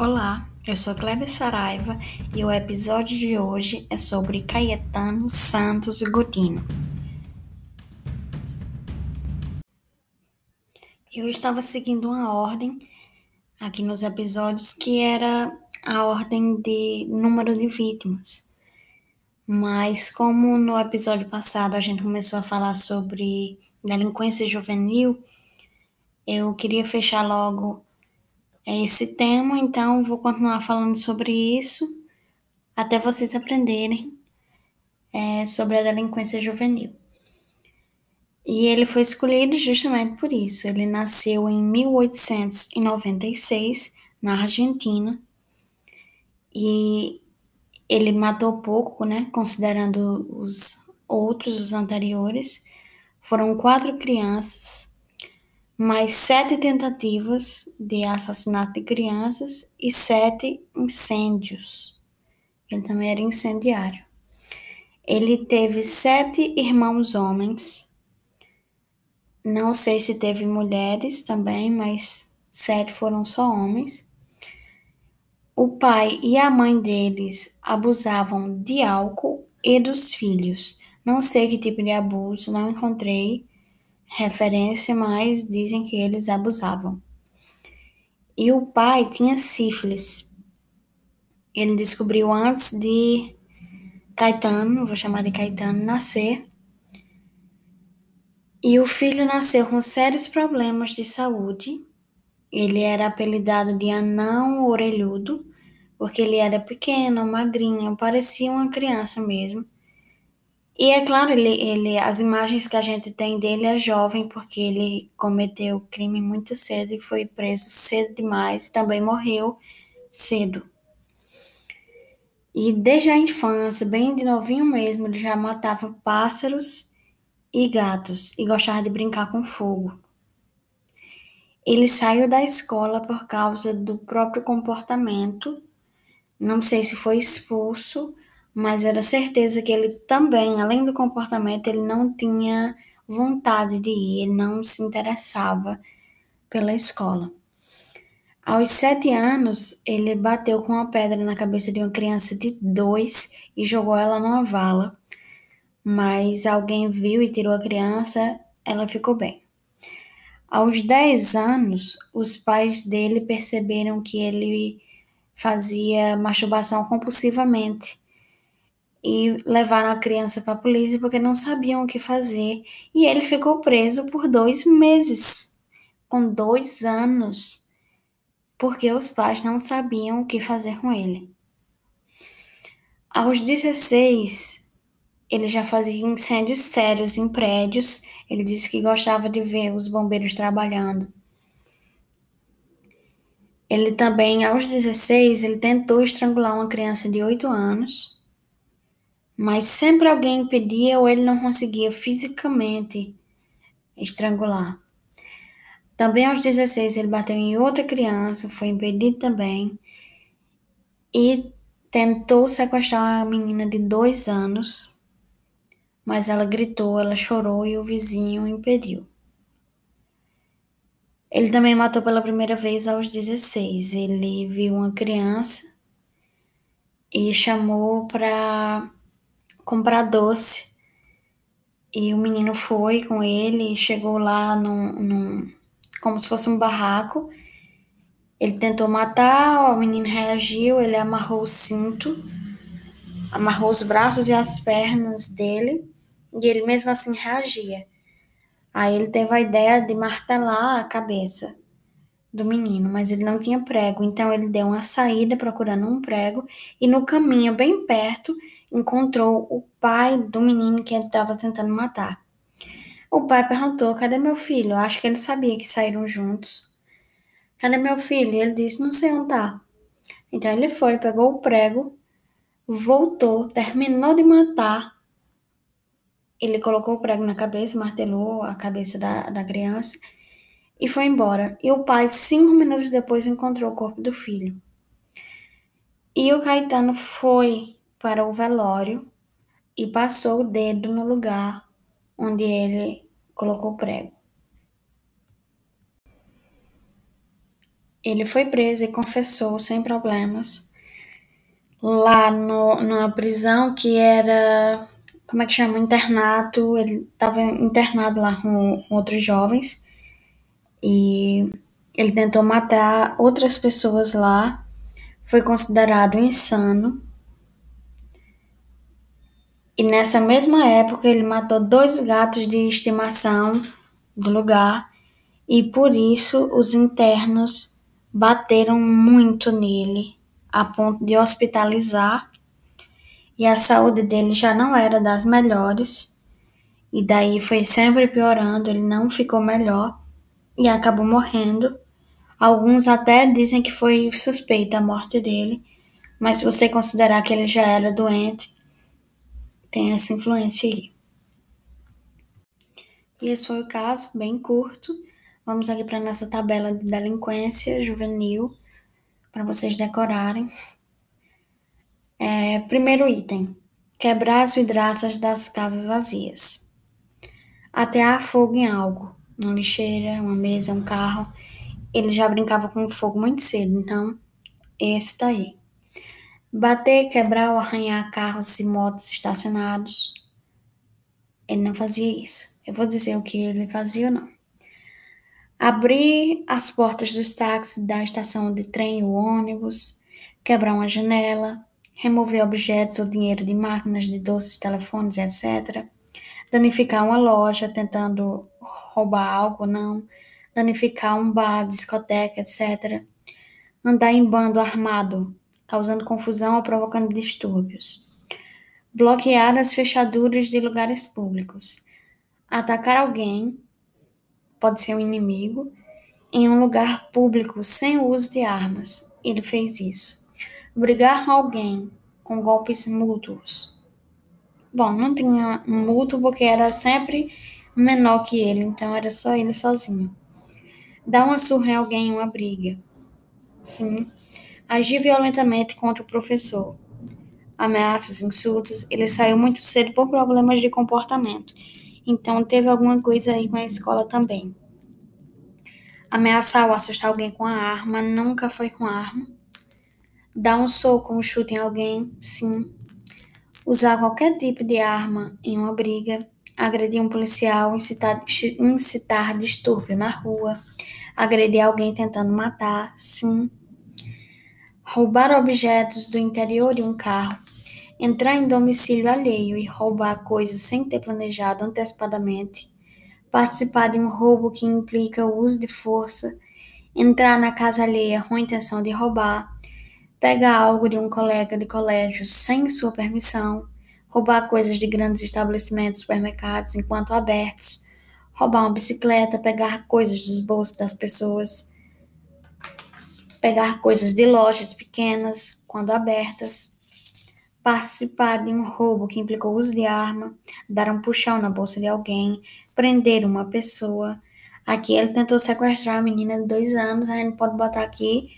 Olá, eu sou Kleber Saraiva e o episódio de hoje é sobre Caetano Santos Godino. Eu estava seguindo uma ordem aqui nos episódios que era a ordem de número de vítimas. Mas como no episódio passado a gente começou a falar sobre delinquência juvenil, eu queria fechar logo esse tema, então vou continuar falando sobre isso até vocês aprenderem é, sobre a delinquência juvenil. E ele foi escolhido justamente por isso. Ele nasceu em 1896 na Argentina e ele matou pouco, né? Considerando os outros, os anteriores. Foram quatro crianças mais sete tentativas de assassinato de crianças e sete incêndios. Ele também era incendiário. Ele teve sete irmãos homens. Não sei se teve mulheres também, mas sete foram só homens. O pai e a mãe deles abusavam de álcool e dos filhos. Não sei que tipo de abuso, não encontrei referência, mas dizem que eles abusavam. E o pai tinha sífilis. Ele descobriu antes de Caetano, vou chamar de Caetano, nascer. E o filho nasceu com sérios problemas de saúde. Ele era apelidado de anão orelhudo, porque ele era pequeno, magrinho, parecia uma criança mesmo. E é claro, ele, ele, as imagens que a gente tem dele é jovem, porque ele cometeu crime muito cedo e foi preso cedo demais, também morreu cedo. E desde a infância, bem de novinho mesmo, ele já matava pássaros e gatos e gostava de brincar com fogo. Ele saiu da escola por causa do próprio comportamento, não sei se foi expulso mas era certeza que ele também, além do comportamento, ele não tinha vontade de ir, ele não se interessava pela escola. Aos sete anos, ele bateu com uma pedra na cabeça de uma criança de dois e jogou ela numa vala. Mas alguém viu e tirou a criança, ela ficou bem. Aos dez anos, os pais dele perceberam que ele fazia masturbação compulsivamente e levaram a criança para a polícia porque não sabiam o que fazer. E ele ficou preso por dois meses, com dois anos, porque os pais não sabiam o que fazer com ele. Aos 16, ele já fazia incêndios sérios em prédios. Ele disse que gostava de ver os bombeiros trabalhando. Ele também, aos 16, ele tentou estrangular uma criança de 8 anos mas sempre alguém impedia ou ele não conseguia fisicamente estrangular. Também aos 16 ele bateu em outra criança, foi impedido também, e tentou sequestrar uma menina de dois anos, mas ela gritou, ela chorou e o vizinho impediu. Ele também matou pela primeira vez aos 16. Ele viu uma criança e chamou para comprar doce. E o menino foi com ele, chegou lá num, num, como se fosse um barraco. Ele tentou matar, o menino reagiu, ele amarrou o cinto, amarrou os braços e as pernas dele, e ele mesmo assim reagia. Aí ele teve a ideia de martelar a cabeça do menino, mas ele não tinha prego, então ele deu uma saída procurando um prego e no caminho bem perto encontrou o pai do menino que ele estava tentando matar. O pai perguntou: Cadê meu filho? Acho que ele sabia que saíram juntos. Cadê meu filho? Ele disse: Não sei onde tá. Então ele foi, pegou o prego, voltou, terminou de matar. Ele colocou o prego na cabeça, martelou a cabeça da, da criança e foi embora. E o pai, cinco minutos depois, encontrou o corpo do filho. E o Caetano foi para o velório e passou o dedo no lugar onde ele colocou o prego. ele foi preso e confessou sem problemas lá no, numa prisão que era, como é que chama, internato, ele estava internado lá com, com outros jovens e ele tentou matar outras pessoas lá, foi considerado insano. E nessa mesma época ele matou dois gatos de estimação do lugar. E por isso os internos bateram muito nele, a ponto de hospitalizar, e a saúde dele já não era das melhores, e daí foi sempre piorando, ele não ficou melhor e acabou morrendo. Alguns até dizem que foi suspeita a morte dele, mas se você considerar que ele já era doente, tem essa influência aí. E esse foi o caso, bem curto. Vamos aqui para nossa tabela de delinquência juvenil, para vocês decorarem. É, primeiro item: quebrar as vidraças das casas vazias. Atear fogo em algo, uma lixeira, uma mesa, um carro. Ele já brincava com fogo muito cedo, então esse tá aí. Bater, quebrar ou arranhar carros e motos estacionados. Ele não fazia isso. Eu vou dizer o que ele fazia ou não abrir as portas dos táxis da estação de trem ou ônibus, quebrar uma janela, remover objetos ou dinheiro de máquinas de doces, telefones, etc. Danificar uma loja tentando roubar algo não, danificar um bar, discoteca, etc. Andar em bando armado, causando confusão ou provocando distúrbios. Bloquear as fechaduras de lugares públicos. Atacar alguém pode ser um inimigo, em um lugar público sem o uso de armas. Ele fez isso. Brigar alguém com golpes mútuos. Bom, não tinha mútuo porque era sempre menor que ele, então era só ele sozinho. Dar uma surra em alguém uma briga. Sim. Agir violentamente contra o professor. Ameaças, insultos. Ele saiu muito cedo por problemas de comportamento então teve alguma coisa aí com a escola também. Ameaçar ou assustar alguém com a arma nunca foi com arma. Dar um soco um chute em alguém, sim. Usar qualquer tipo de arma em uma briga. Agredir um policial, incitar, incitar distúrbio na rua. Agredir alguém tentando matar, sim. Roubar objetos do interior de um carro entrar em domicílio alheio e roubar coisas sem ter planejado antecipadamente, participar de um roubo que implica o uso de força, entrar na casa alheia com a intenção de roubar, pegar algo de um colega de colégio sem sua permissão, roubar coisas de grandes estabelecimentos, supermercados enquanto abertos, roubar uma bicicleta, pegar coisas dos bolsos das pessoas, pegar coisas de lojas pequenas quando abertas participar de um roubo que implicou uso de arma, dar um puxão na bolsa de alguém, prender uma pessoa. Aqui ele tentou sequestrar a menina de dois anos, a gente pode botar aqui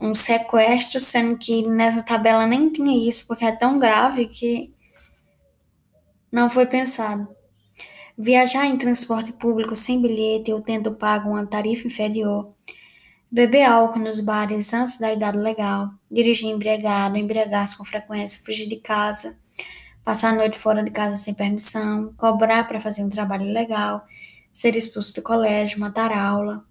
um sequestro, sendo que nessa tabela nem tinha isso, porque é tão grave que não foi pensado. Viajar em transporte público sem bilhete ou tendo pago uma tarifa inferior beber álcool nos bares antes da idade legal, dirigir embriagado, embriagar-se com frequência, fugir de casa, passar a noite fora de casa sem permissão, cobrar para fazer um trabalho ilegal, ser expulso do colégio, matar aula,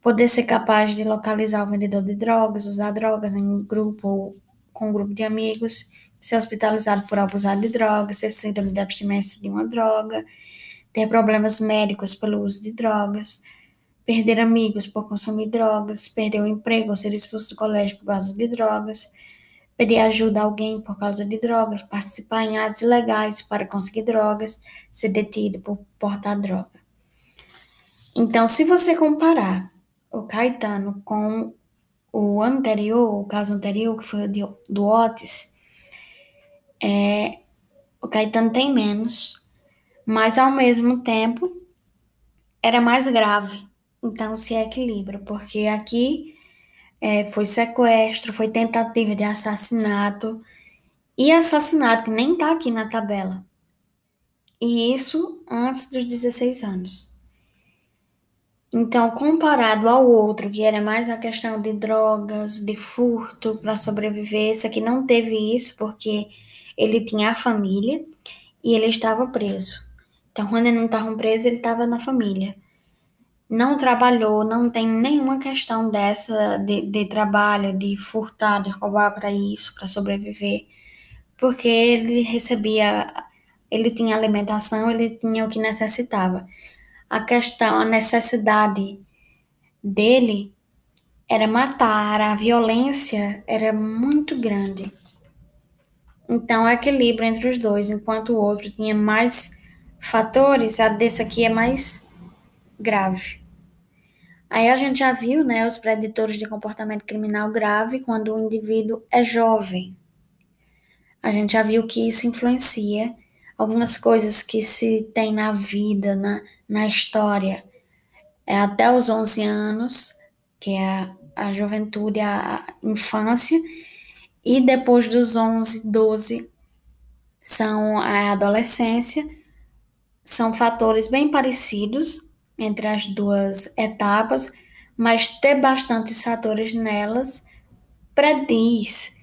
poder ser capaz de localizar o vendedor de drogas, usar drogas em grupo ou com um grupo de amigos, ser hospitalizado por abusar de drogas, ser síndrome de abstinência de uma droga, ter problemas médicos pelo uso de drogas, perder amigos por consumir drogas, perder o emprego ou ser expulso do colégio por causa de drogas, pedir ajuda a alguém por causa de drogas, participar em atos ilegais para conseguir drogas, ser detido por portar droga. Então, se você comparar o Caetano com o anterior, o caso anterior, que foi o do Otis, é, o Caetano tem menos, mas ao mesmo tempo era mais grave então se equilibra, porque aqui é, foi sequestro, foi tentativa de assassinato e assassinato, que nem tá aqui na tabela. E isso antes dos 16 anos. Então, comparado ao outro, que era mais a questão de drogas, de furto para sobreviver, esse aqui não teve isso porque ele tinha a família e ele estava preso. Então, quando ele não estava preso, ele estava na família. Não trabalhou, não tem nenhuma questão dessa de, de trabalho, de furtar, de roubar para isso, para sobreviver, porque ele recebia, ele tinha alimentação, ele tinha o que necessitava a questão, a necessidade dele era matar, a violência era muito grande. Então, o equilíbrio entre os dois, enquanto o outro tinha mais fatores, a desse aqui é mais grave. Aí a gente já viu, né, os preditores de comportamento criminal grave quando o indivíduo é jovem. A gente já viu que isso influencia algumas coisas que se tem na vida, na, na história, é até os 11 anos, que é a, a juventude, a, a infância, e depois dos 11, 12 são a adolescência, são fatores bem parecidos entre as duas etapas, mas ter bastantes fatores nelas prediz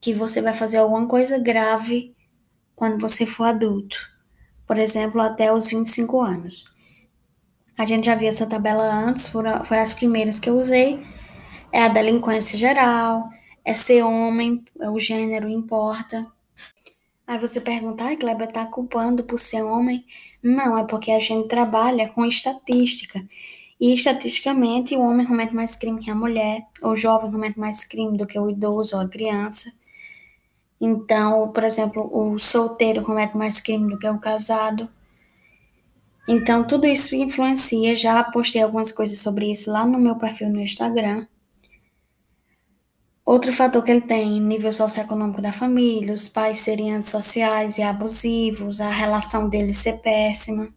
que você vai fazer alguma coisa grave quando você for adulto, por exemplo, até os 25 anos. A gente já viu essa tabela antes, foram, foi as primeiras que eu usei. É a delinquência geral, é ser homem, é o gênero importa. Aí você pergunta, ai, Kleber tá culpando por ser homem? Não, é porque a gente trabalha com estatística. E estatisticamente o homem comete mais crime que a mulher, o jovem comete mais crime do que o idoso ou a criança. Então, por exemplo, o solteiro comete mais crime do que o casado. Então, tudo isso influencia. Já postei algumas coisas sobre isso lá no meu perfil no Instagram. Outro fator que ele tem, nível socioeconômico da família, os pais serem antissociais e abusivos, a relação dele ser péssima,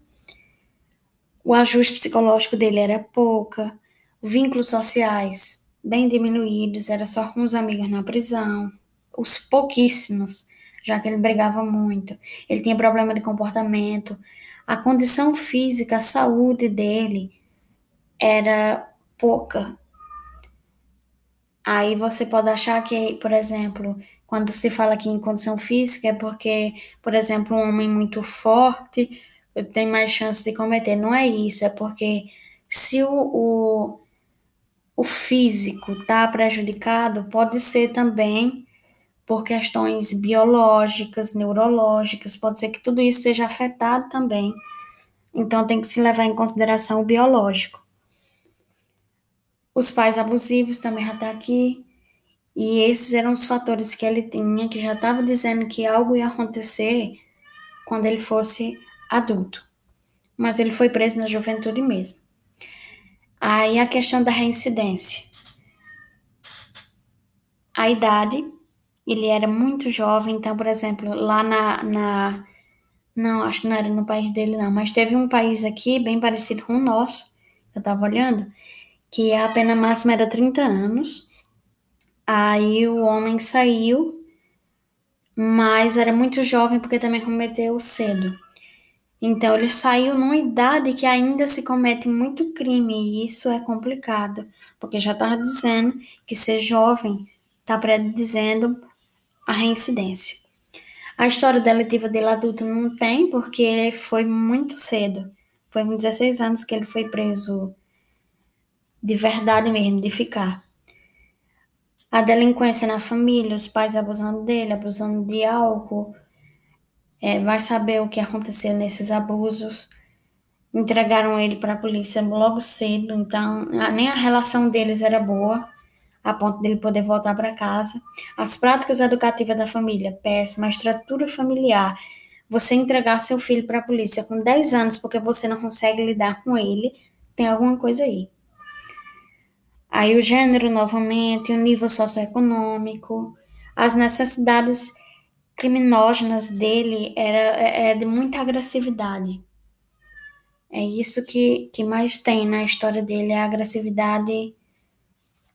o ajuste psicológico dele era pouca, vínculos sociais bem diminuídos, era só com os amigos na prisão os pouquíssimos, já que ele brigava muito. Ele tinha problema de comportamento. A condição física, a saúde dele era pouca. Aí você pode achar que, por exemplo, quando se fala aqui em condição física, é porque, por exemplo, um homem muito forte tem mais chance de cometer. Não é isso, é porque se o, o, o físico está prejudicado, pode ser também por questões biológicas, neurológicas, pode ser que tudo isso seja afetado também. Então tem que se levar em consideração o biológico. Os pais abusivos também já tá aqui. E esses eram os fatores que ele tinha, que já estava dizendo que algo ia acontecer quando ele fosse adulto. Mas ele foi preso na juventude mesmo. Aí a questão da reincidência. A idade ele era muito jovem, então, por exemplo, lá na, na não, acho que não era no país dele, não, mas teve um país aqui bem parecido com o nosso, eu tava olhando, que a pena máxima era 30 anos. Aí o homem saiu, mas era muito jovem porque também cometeu cedo. Então ele saiu numa idade que ainda se comete muito crime e isso é complicado, porque já estava dizendo que ser jovem está predizendo a reincidência. A história deletiva dele adulto não tem, porque foi muito cedo. Foi com 16 anos que ele foi preso de verdade mesmo, de ficar. A delinquência na família, os pais abusando dele, abusando de álcool, é, vai saber o que aconteceu nesses abusos. Entregaram ele para a polícia logo cedo, então nem a relação deles era boa a ponto dele poder voltar para casa. As práticas educativas da família, péssima, a estrutura familiar. Você entregar seu filho para a polícia com 10 anos porque você não consegue lidar com ele, tem alguma coisa aí. Aí o gênero novamente, o nível socioeconômico, as necessidades criminógenas dele era é, é de muita agressividade. É isso que, que mais tem na história dele, é a agressividade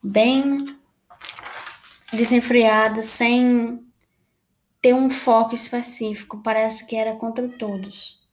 bem desenfreada, sem ter um foco específico. Parece que era contra todos.